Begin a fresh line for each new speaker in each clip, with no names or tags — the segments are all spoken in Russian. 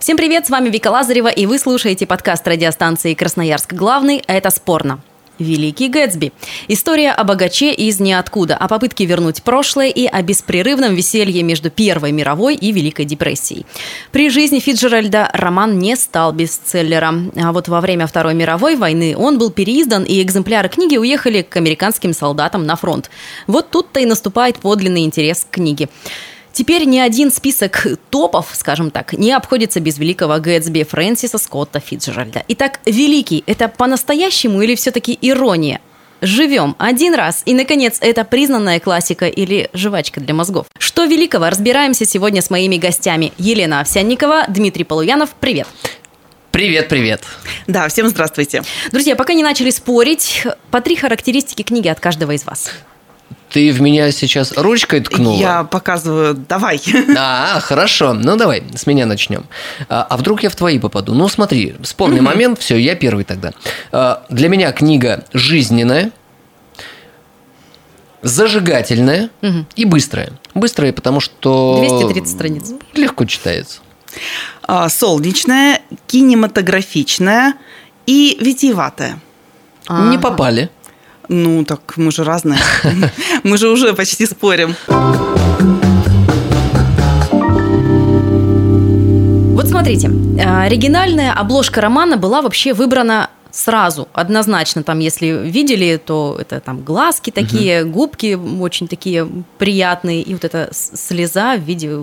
Всем привет, с вами Вика Лазарева, и вы слушаете подкаст радиостанции Красноярск Главный «Это спорно». Великий Гэтсби. История о богаче из ниоткуда, о попытке вернуть прошлое и о беспрерывном веселье между Первой мировой и Великой депрессией. При жизни Фиджеральда роман не стал бестселлером. А вот во время Второй мировой войны он был переиздан, и экземпляры книги уехали к американским солдатам на фронт. Вот тут-то и наступает подлинный интерес к книге. Теперь ни один список топов, скажем так, не обходится без великого Гэтсби Фрэнсиса Скотта Фитджеральда. Итак, великий – это по-настоящему или все-таки ирония? Живем один раз, и, наконец, это признанная классика или жвачка для мозгов. Что великого, разбираемся сегодня с моими гостями. Елена Овсянникова, Дмитрий Полуянов, привет.
Привет, привет.
Да, всем здравствуйте.
Друзья, пока не начали спорить, по три характеристики книги от каждого из вас.
Ты в меня сейчас ручкой ткнула?
Я показываю, давай.
А, хорошо. Ну давай, с меня начнем. А, а вдруг я в твои попаду? Ну смотри, спорный момент, все, я первый тогда. А, для меня книга жизненная, зажигательная и быстрая. Быстрая, потому что...
230 страниц.
Легко читается.
А, Солнечная, кинематографичная и витиеватая.
Не попали.
Ну, так мы же разные. Мы же уже почти спорим.
Вот смотрите, э, оригинальная обложка романа была вообще выбрана сразу, однозначно. Там, если видели, то это там глазки такие, губки очень такие приятные, и вот эта слеза в виде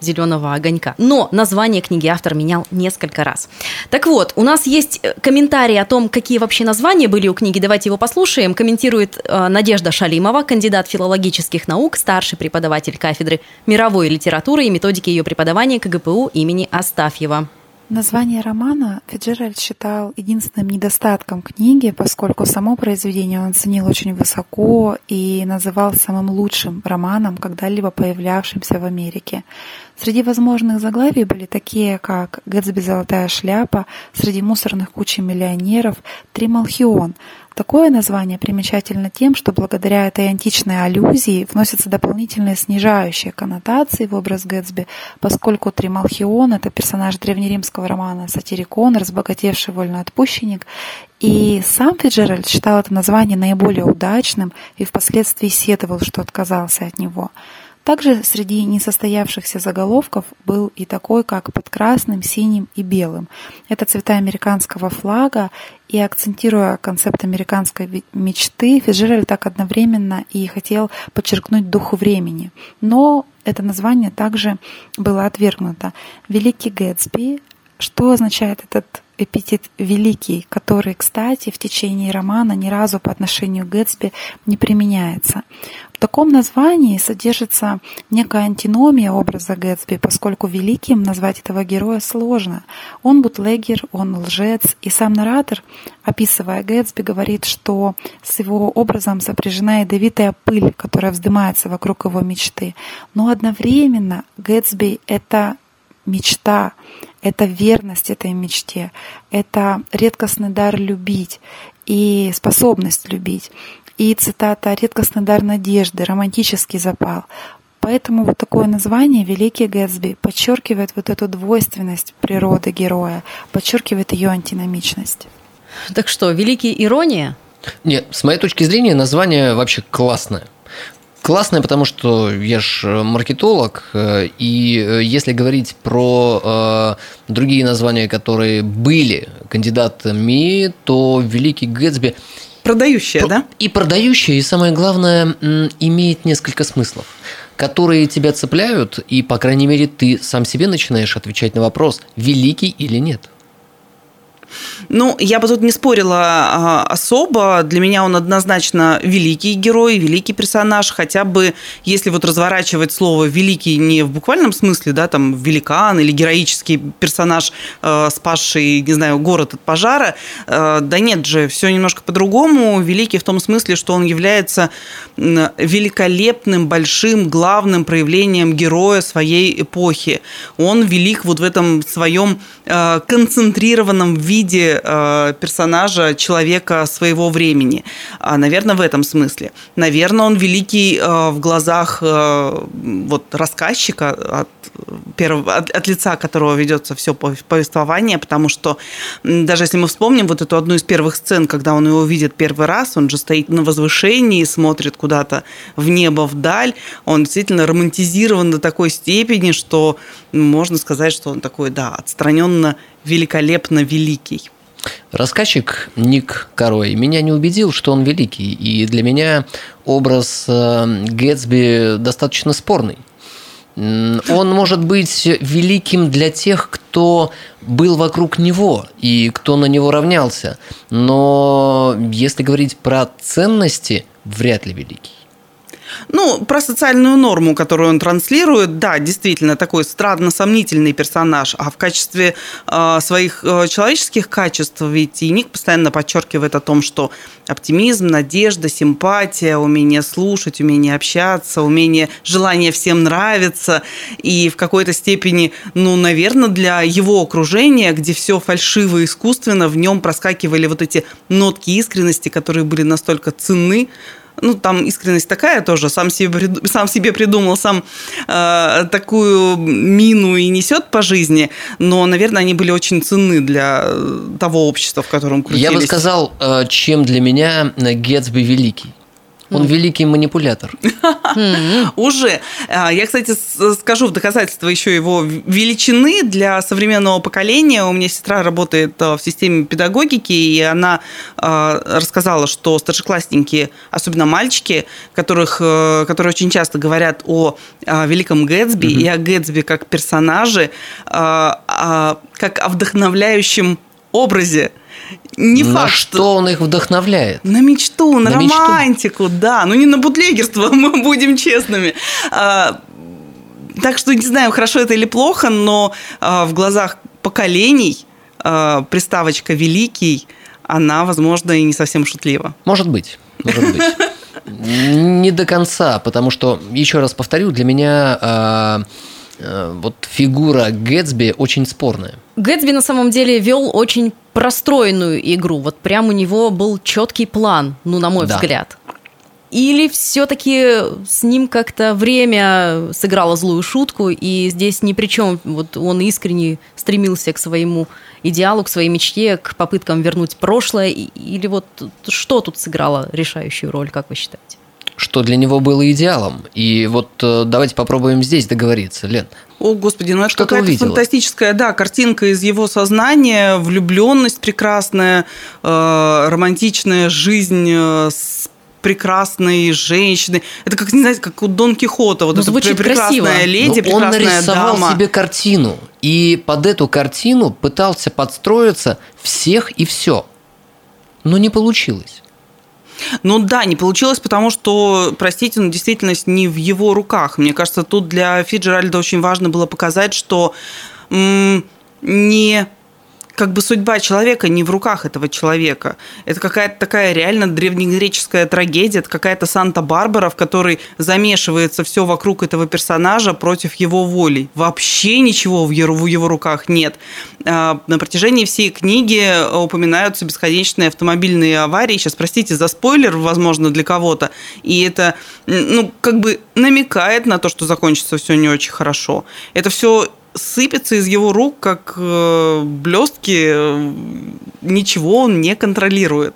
зеленого огонька. Но название книги автор менял несколько раз. Так вот, у нас есть э, комментарий о том, какие вообще названия были у книги. Давайте его послушаем. Комментирует э, Надежда Шалимова, кандидат филологических наук, старший преподаватель кафедры мировой литературы и методики ее преподавания КГПУ имени Астафьева.
Название романа Фиджеральд считал единственным недостатком книги, поскольку само произведение он оценил очень высоко и называл самым лучшим романом, когда-либо появлявшимся в Америке. Среди возможных заглавий были такие, как «Гэтсби. Золотая шляпа», «Среди мусорных кучей миллионеров», «Трималхион». Такое название примечательно тем, что благодаря этой античной аллюзии вносятся дополнительные снижающие коннотации в образ Гэтсби, поскольку Трималхион — это персонаж древнеримского романа «Сатирикон», разбогатевший вольноотпущенник, и сам Фиджеральд считал это название наиболее удачным и впоследствии сетовал, что отказался от него. Также среди несостоявшихся заголовков был и такой, как под красным, синим и белым. Это цвета американского флага, и акцентируя концепт американской мечты, Фиджеральд так одновременно и хотел подчеркнуть духу времени. Но это название также было отвергнуто. Великий Гэтсби, что означает этот эпитет «великий», который, кстати, в течение романа ни разу по отношению к Гэтсби не применяется. В таком названии содержится некая антиномия образа Гэтсби, поскольку великим назвать этого героя сложно. Он бутлегер, он лжец, и сам наратор, описывая Гэтсби, говорит, что с его образом сопряжена ядовитая пыль, которая вздымается вокруг его мечты. Но одновременно Гэтсби — это мечта, это верность этой мечте, это редкостный дар любить и способность любить. И цитата «редкостный дар надежды», романтический запал. Поэтому вот такое название «Великий Гэтсби» подчеркивает вот эту двойственность природы героя, подчеркивает ее антиномичность.
Так что, великий ирония?
Нет, с моей точки зрения, название вообще классное. Классное, потому что я ж э, маркетолог, э, и э, если говорить про другие названия, которые были кандидатами, то Великий Гэтсби
Продающая, да?
и продающий, и самое главное, имеет несколько смыслов, которые тебя цепляют, и, по крайней мере, ты сам себе начинаешь отвечать на вопрос, великий или нет.
Ну, я бы тут не спорила а, особо. Для меня он однозначно великий герой, великий персонаж. Хотя бы, если вот разворачивать слово «великий» не в буквальном смысле, да, там, великан или героический персонаж, э, спасший, не знаю, город от пожара, э, да нет же, все немножко по-другому. Великий в том смысле, что он является великолепным, большим, главным проявлением героя своей эпохи. Он велик вот в этом своем э, концентрированном виде э, персонажа, человека своего времени. А, наверное, в этом смысле. Наверное, он великий э, в глазах вот рассказчика от, первого, от, от лица которого ведется все повествование, потому что даже если мы вспомним вот эту одну из первых сцен, когда он его видит первый раз, он же стоит на возвышении, смотрит куда-то в небо, вдаль, он действительно романтизирован до такой степени, что можно сказать, что он такой, да, отстраненно великолепно великий.
Рассказчик Ник Корой меня не убедил, что он великий, и для меня образ э, Гэтсби достаточно спорный. Он может быть великим для тех, кто был вокруг него и кто на него равнялся. Но если говорить про ценности, вряд ли великий.
Ну, про социальную норму, которую он транслирует, да, действительно, такой странно-сомнительный персонаж. А в качестве э, своих э, человеческих качеств, ведь и Ник постоянно подчеркивает о том, что оптимизм, надежда, симпатия, умение слушать, умение общаться, умение, желание всем нравиться. И в какой-то степени, ну, наверное, для его окружения, где все фальшиво и искусственно, в нем проскакивали вот эти нотки искренности, которые были настолько ценны, ну, там искренность такая тоже, сам себе, сам себе придумал, сам э, такую мину и несет по жизни, но, наверное, они были очень ценны для того общества, в котором крутились.
Я бы сказал, э, чем для меня Гетсби великий. Он великий манипулятор.
Уже. А, я, кстати, скажу в доказательство еще его величины для современного поколения. У меня сестра работает а, в системе педагогики, и она а, рассказала, что старшеклассники, особенно мальчики, которых, э, которые очень часто говорят о великом Гэтсби и о Гэтсби как персонаже, как о вдохновляющем образе
не на факт, что он их вдохновляет?
На мечту, на, на романтику, мечту. да. Ну, не на бутлегерство, мы будем честными. А, так что не знаю, хорошо это или плохо, но а, в глазах поколений а, приставочка «великий», она, возможно, и не совсем шутлива.
Может быть, может быть. Не до конца, потому что, еще раз повторю, для меня а, вот фигура Гэтсби очень спорная.
Гэтсби на самом деле вел очень простроенную игру. Вот прям у него был четкий план, ну, на мой да. взгляд. Или все-таки с ним как-то время сыграло злую шутку, и здесь ни при чем. Вот он искренне стремился к своему идеалу, к своей мечте, к попыткам вернуть прошлое. Или вот что тут сыграло решающую роль, как вы считаете?
Что для него было идеалом. И вот э, давайте попробуем здесь договориться, Лен.
О, Господи, ну это какая-то фантастическая, да, картинка из его сознания, влюбленность прекрасная, э, романтичная жизнь э, с прекрасной женщины. Это как, не знаете, как у Дон Кихота. Вот ну, эта прекрасная красиво. леди,
Но
прекрасная он
нарисовал
дама.
себе картину. И под эту картину пытался подстроиться всех и все. Но не получилось.
Ну да, не получилось, потому что, простите, но действительность не в его руках. Мне кажется, тут для Фиджеральда очень важно было показать, что м- не как бы судьба человека не в руках этого человека. Это какая-то такая реально древнегреческая трагедия, это какая-то Санта-Барбара, в которой замешивается все вокруг этого персонажа против его воли. Вообще ничего в его, в его руках нет. А, на протяжении всей книги упоминаются бесконечные автомобильные аварии. Сейчас, простите за спойлер, возможно, для кого-то. И это, ну, как бы намекает на то, что закончится все не очень хорошо. Это все сыпется из его рук, как э, блестки, ничего он не контролирует.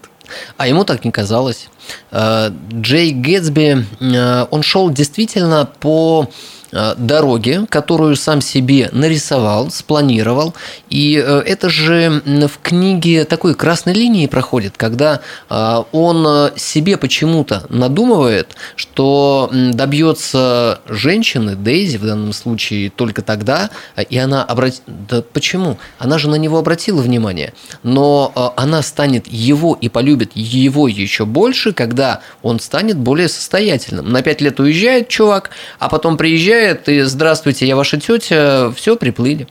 А ему так не казалось. Э, Джей Гэтсби, э, он шел действительно по э, дороги, которую сам себе нарисовал, спланировал. И э, это же в книге такой красной линии проходит, когда он себе почему-то надумывает, что добьется женщины, Дейзи в данном случае, только тогда, и она обратит... Да почему? Она же на него обратила внимание, но она станет его и полюбит его еще больше, когда он станет более состоятельным. На пять лет уезжает чувак, а потом приезжает и «Здравствуйте, я ваша тетя», все, приплыли.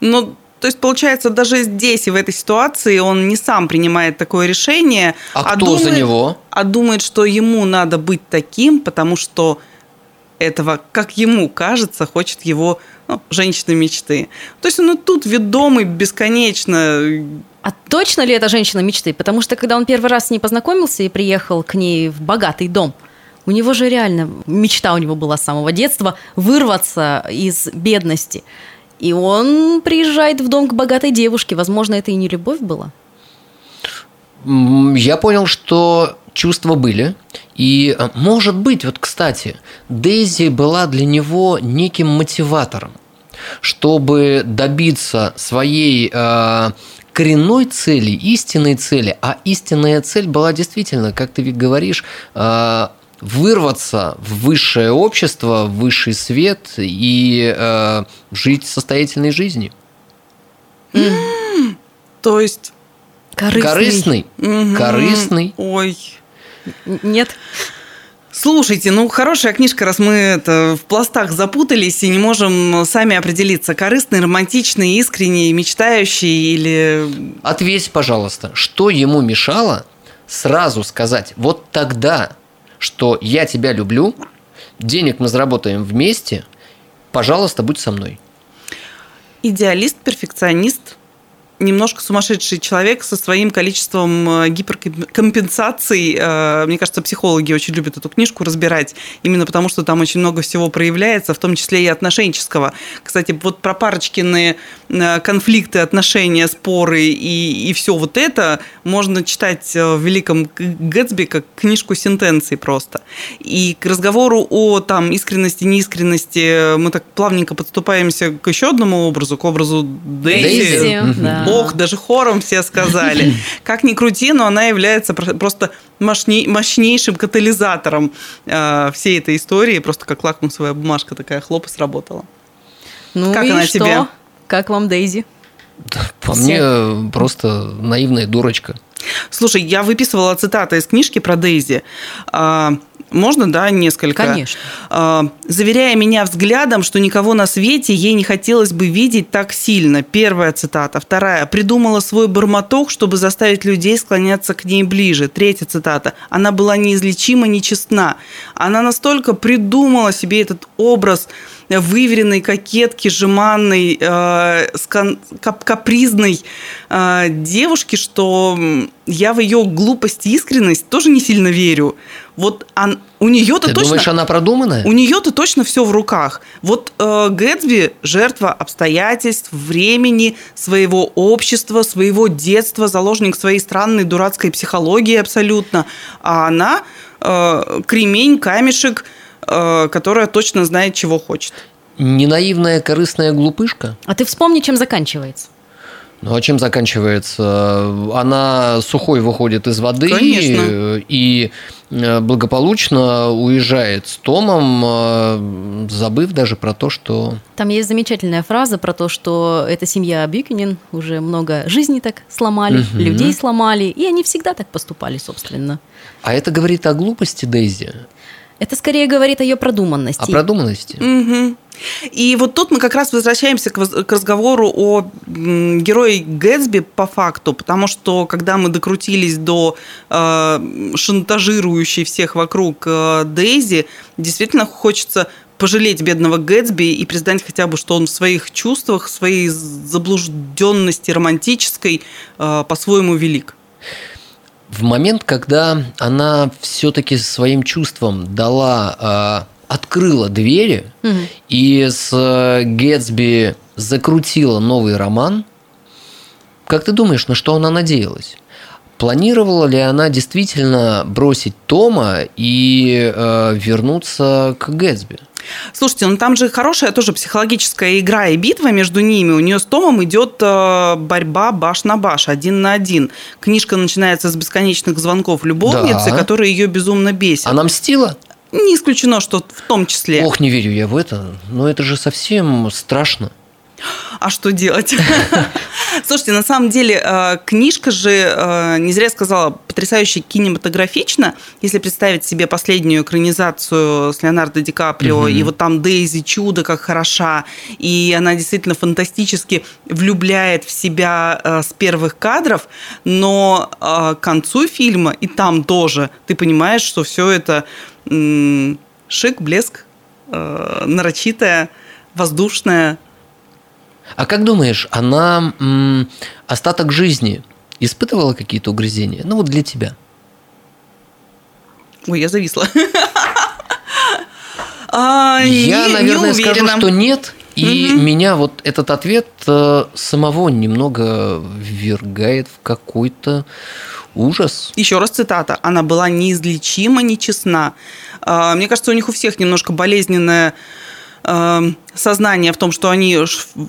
Ну, то есть, получается, даже здесь и в этой ситуации он не сам принимает такое решение,
а, а кто думает, за него?
А думает, что ему надо быть таким, потому что этого, как ему кажется, хочет его ну, женщина мечты. То есть он и тут ведомый бесконечно.
А точно ли это женщина мечты? Потому что когда он первый раз с ней познакомился и приехал к ней в богатый дом, у него же реально мечта у него была с самого детства вырваться из бедности. И он приезжает в дом к богатой девушке. Возможно, это и не любовь была.
Я понял, что чувства были. И, э, может быть, вот, кстати, Дейзи была для него неким мотиватором, чтобы добиться своей э, коренной цели, истинной цели. А истинная цель была действительно, как ты говоришь, э, вырваться в высшее общество, в высший свет и э, жить состоятельной жизнью.
То есть
корыстный, корыстный, угу. корыстный.
Ой,
нет.
Слушайте, ну хорошая книжка, раз мы это в пластах запутались и не можем сами определиться, корыстный, романтичный, искренний, мечтающий или...
Ответь, пожалуйста, что ему мешало сразу сказать, вот тогда, что я тебя люблю, денег мы заработаем вместе, пожалуйста, будь со мной.
Идеалист, перфекционист, немножко сумасшедший человек со своим количеством э, гиперкомпенсаций. Э, мне кажется, психологи очень любят эту книжку разбирать, именно потому что там очень много всего проявляется, в том числе и отношенческого. Кстати, вот про парочкины э, конфликты, отношения, споры и, и все вот это можно читать в «Великом Гэтсби» как книжку сентенций просто. И к разговору о там искренности, неискренности мы так плавненько подступаемся к еще одному образу, к образу Дейзи. Дейзи да. Ох, даже хором все сказали. Как ни крути, но она является просто мощнейшим катализатором э, всей этой истории. Просто как лакмусовая бумажка такая хлоп и сработала.
Ну как и она что? тебе? Как вам Дейзи?
По все. мне просто наивная дурочка.
Слушай, я выписывала цитаты из книжки про Дейзи. Можно, да, несколько?
Конечно.
А, Заверяя меня взглядом, что никого на свете ей не хотелось бы видеть так сильно. Первая цитата. Вторая. Придумала свой бормоток, чтобы заставить людей склоняться к ней ближе. Третья цитата. Она была неизлечима, нечестна. Она настолько придумала себе этот образ выверенной кокетки, жеманной, э, капризной э, девушки, что я в ее глупость и искренность тоже не сильно верю. Вот он, у нее-то
Ты
точно...
думаешь, она продуманная?
У нее-то точно все в руках. Вот э, Гэтсби – жертва обстоятельств, времени, своего общества, своего детства, заложник своей странной дурацкой психологии абсолютно. А она э, кремень, камешек – Э, которая точно знает, чего хочет.
Не наивная, корыстная глупышка?
А ты вспомни, чем заканчивается.
Ну а чем заканчивается? Она сухой выходит из воды
Конечно.
и э, благополучно уезжает с Томом, э, забыв даже про то, что...
Там есть замечательная фраза про то, что эта семья Бюкинин уже много жизней так сломали, угу. людей сломали, и они всегда так поступали, собственно.
А это говорит о глупости Дейзи?
Это скорее говорит о ее продуманности.
О продуманности.
Угу. И вот тут мы как раз возвращаемся к, разговору о герое Гэтсби по факту, потому что когда мы докрутились до э, шантажирующей всех вокруг э, Дейзи, действительно хочется пожалеть бедного Гэтсби и признать хотя бы, что он в своих чувствах, в своей заблужденности романтической э, по-своему велик
в момент, когда она все-таки своим чувством дала, э, открыла двери угу. и с э, Гэтсби закрутила новый роман, как ты думаешь, на что она надеялась? Планировала ли она действительно бросить Тома и э, вернуться к Гэтсби?
Слушайте, ну там же хорошая тоже психологическая игра и битва между ними. У нее с Томом идет э, борьба баш на баш, один на один. Книжка начинается с бесконечных звонков любовницы,
Да.
которые ее безумно бесят.
Она мстила?
Не исключено, что в том числе.
Ох, не верю я в это. Но это же совсем страшно.
А что делать? Слушайте, на самом деле э, книжка же, э, не зря сказала, потрясающе кинематографична. Если представить себе последнюю экранизацию с Леонардо Ди Каприо, и вот там Дейзи чудо как хороша, и она действительно фантастически влюбляет в себя э, с первых кадров, но к концу фильма и там тоже ты понимаешь, что все это шик, блеск, нарочитая, воздушная,
А как думаешь, она м, остаток жизни испытывала какие-то угрызения? Ну вот для тебя.
Ой, я зависла. А,
Я,
не- не
наверное, скажу, что нет. И меня вот этот ответ э, самого немного ввергает в какой-то ужас.
Еще раз цитата. Она была неизлечима, нечестна. А, Мне кажется, у них у всех немножко болезненное э, сознание в том, что они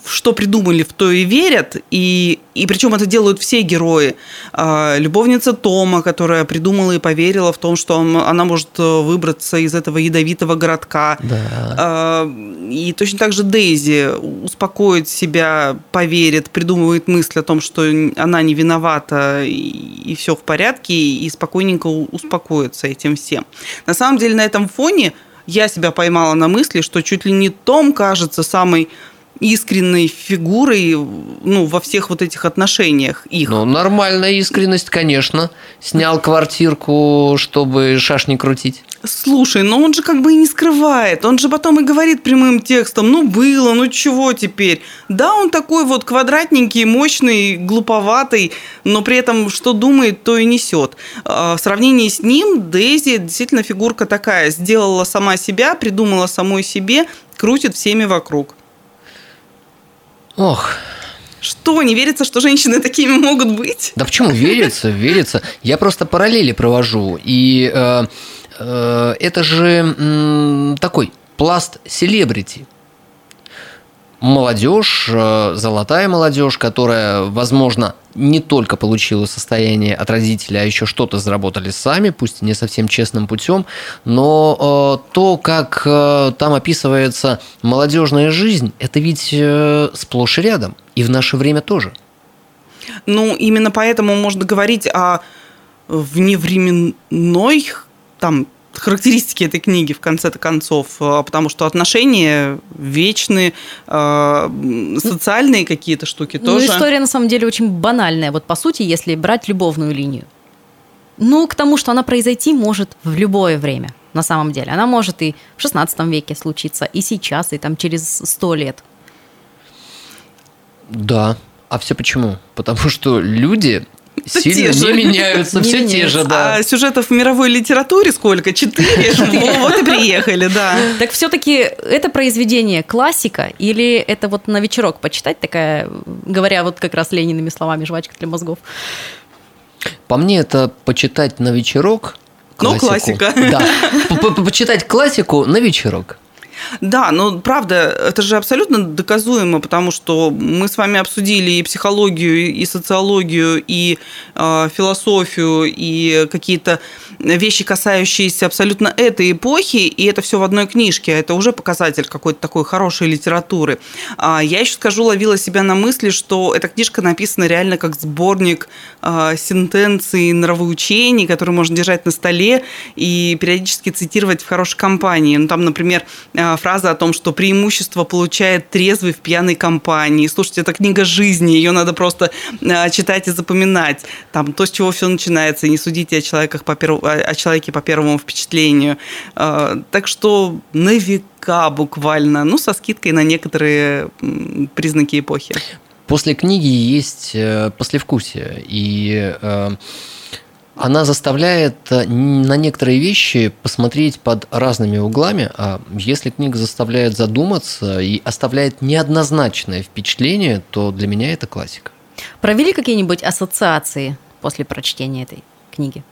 что придумали, в то и верят. И, и причем это делают все герои. А, Любовница Тома, которая придумала и поверила в том, что он- она может э, выбраться из этого ядовитого городка.
Да.
А, И точно так же Дейзи успокоит себя, поверит, придумывает мысль о том, что она не виновата и, все в порядке, и спокойненько успокоится этим всем. На самом деле на этом фоне я себя поймала на мысли, что чуть ли не Том кажется самой искренней фигурой ну, во всех вот этих отношениях их.
Ну, нормальная искренность, конечно. Снял квартирку, чтобы шашни крутить.
Слушай, но он же как бы и не скрывает. Он же потом и говорит прямым текстом, ну было, ну чего теперь. Да, он такой вот квадратненький, мощный, глуповатый, но при этом что думает, то и несет. А В сравнении с ним Дейзи действительно фигурка такая. Сделала сама себя, придумала самой себе, крутит всеми вокруг.
Ох,
Что, не верится, что женщины такими могут быть?
да почему верится, верится. Я просто параллели провожу. И э, э, это же м, такой пласт селебрити. Молодежь, э, золотая молодежь, которая, возможно, не только получила состояние от родителей, а еще что-то заработали сами, пусть не совсем честным путем, но э, то, как э, там описывается молодежная жизнь, это ведь сплошь и рядом, и в наше время тоже.
Ну, именно поэтому можно говорить о вневременной там характеристики этой книги в конце-то концов, э, потому что отношения вечные, э, социальные какие-то штуки
Ну,
тоже.
история на самом деле очень банальная. Вот по сути, если брать любовную линию. Ну, к тому, что она произойти может в любое время, на самом деле. Она может и в 16 веке случиться, и сейчас, и там через сто лет.
Да. А все почему? Потому что люди сильно
те же.
не меняются,
Не
все те
меняются.
же, да.
А сюжетов в мировой литературе сколько? Четыре? Во, Вот и приехали, да.
Так все-таки это произведение классика или это вот на вечерок почитать такая, говоря вот как раз Лениными словами, жвачка для мозгов?
По мне, это почитать на вечерок.
Ну,
классику.
классика.
Да. Почитать классику на вечерок.
Да, но правда, это же абсолютно доказуемо, потому что мы с вами обсудили и психологию, и социологию, и э, философию, и какие-то вещи, касающиеся абсолютно этой эпохи, и это все в одной книжке. Это уже показатель какой-то такой хорошей литературы. А я еще скажу, ловила себя на мысли, что эта книжка написана реально как сборник э, сентенций, нравоучений, которые можно держать на столе и периодически цитировать в хорошей компании. Ну, там, например, э, фраза о том, что преимущество получает трезвый в пьяной компании. Слушайте, это книга жизни, ее надо просто читать и запоминать. Там то, с чего все начинается. Не судите о, человеках по перв- о- о человеке по первому впечатлению. Э, Так что на века буквально, ну, со скидкой на некоторые признаки эпохи.
После книги есть э, послевкусие, и э, она заставляет э, на некоторые вещи посмотреть под разными углами, а если книга заставляет задуматься и оставляет неоднозначное впечатление, то для меня это классика.
Провели какие-нибудь ассоциации после прочтения этой книги?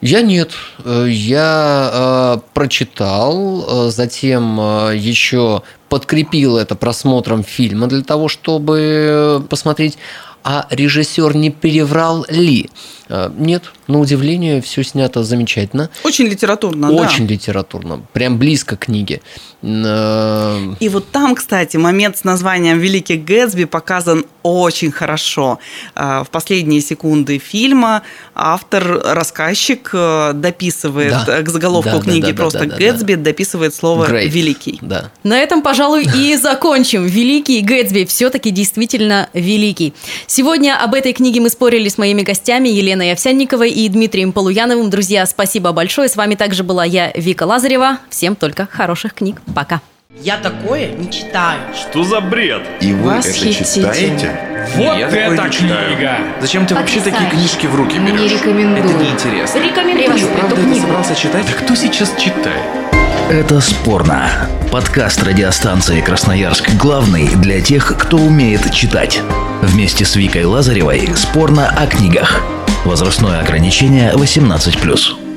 Я нет. Э, Я э, прочитал, э, затем э, еще подкрепил это просмотром фильма для того, чтобы посмотреть, а режиссер не переврал ли. Э, Нет, на удивление, все снято замечательно.
Очень литературно, да.
Очень литературно, прям близко к книге. Э,
И вот там, кстати, момент с названием «Великий Гэтсби» показан очень хорошо. А, В последние секунды фильма автор, рассказчик э, дописывает
Да.
э, к заголовку
Да, да,
книги
да, да,
просто
да, да,
«Гэтсби», дописывает слово
great.
«великий».
Да.
На этом, пожалуй, и закончим. Великий Гэтсби все-таки действительно великий. Сегодня об этой книге мы спорили с моими гостями Еленой Овсянниковой и Дмитрием Полуяновым. Друзья, спасибо большое. С вами также была я, Вика Лазарева. Всем только хороших книг. Пока.
Я такое не читаю.
Что за бред?
И вы это
Восхитительно.
читаете?
Вот
Я такое
это
не читаю.
книга!
Зачем ты вообще такие книжки в руки
Не
берешь?
рекомендую.
Это неинтересно.
Рекомендую
Ты что, правда это
книгу.
собрался читать?
Да кто сейчас читает?
Это спорно. Подкаст радиостанции Красноярск главный для тех, кто умеет читать. Вместе с Викой Лазаревой спорно о книгах. Возрастное ограничение 18+.